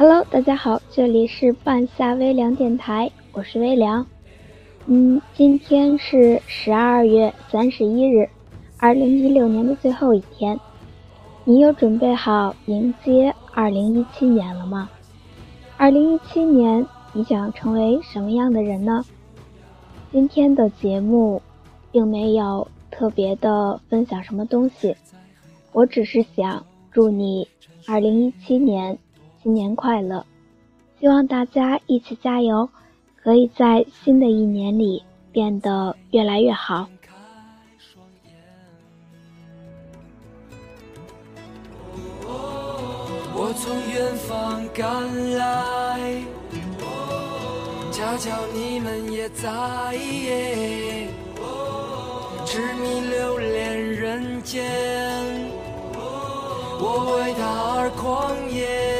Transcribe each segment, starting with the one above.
Hello，大家好，这里是半夏微凉电台，我是微凉。嗯，今天是十二月三十一日，二零一六年的最后一天。你有准备好迎接二零一七年了吗？二零一七年，你想成为什么样的人呢？今天的节目并没有特别的分享什么东西，我只是想祝你二零一七年。新年快乐！希望大家一起加油，可以在新的一年里变得越来越好。我从远方赶来，恰巧你们也在，痴迷留恋人间，我为他而狂野。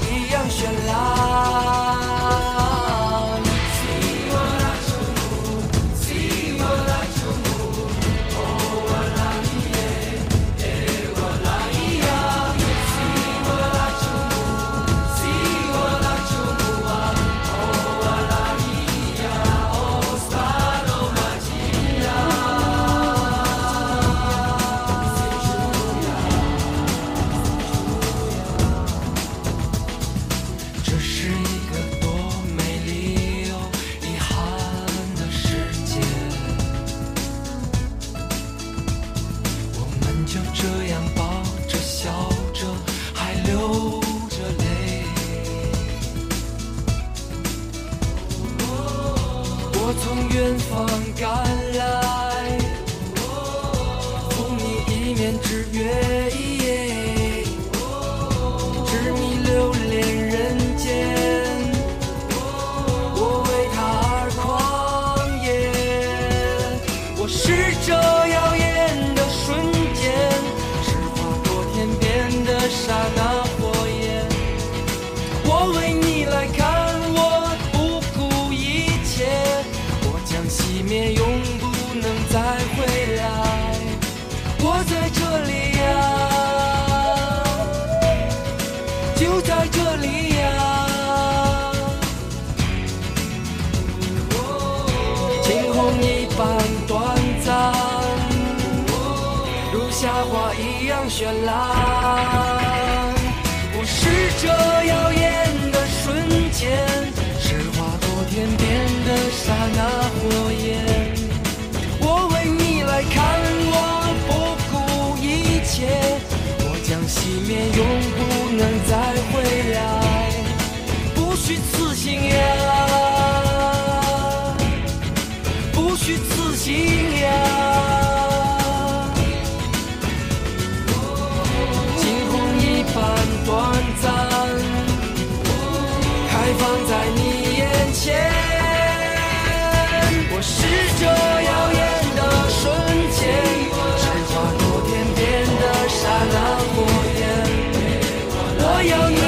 夏花就这样抱着笑着还流着泪。我从远方赶来。送你一面之约般短暂，如夏花一样绚烂。我是这耀眼的瞬间。是划过天边的刹那火焰，我为你来看，我不顾一切，我将熄灭，永不能再回来。不虚此行。young